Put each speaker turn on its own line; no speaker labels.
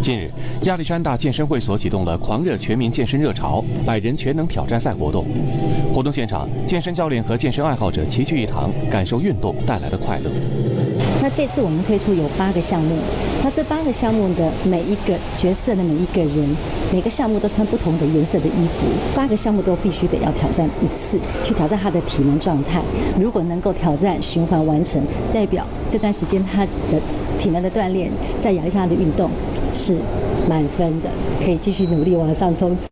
近日，亚历山大健身会所启动了狂热全民健身热潮——百人全能挑战赛活动。活动现场，健身教练和健身爱好者齐聚一堂，感受运动带来的快乐。
那这次我们推出有八个项目，那这八个项目的每一个角色的每一个人，每个项目都穿不同的颜色的衣服，八个项目都必须得要挑战一次，去挑战他的体能状态。如果能够挑战循环完成，代表这段时间他的体能的锻炼，在亚历山大的运动是满分的，可以继续努力往上冲刺。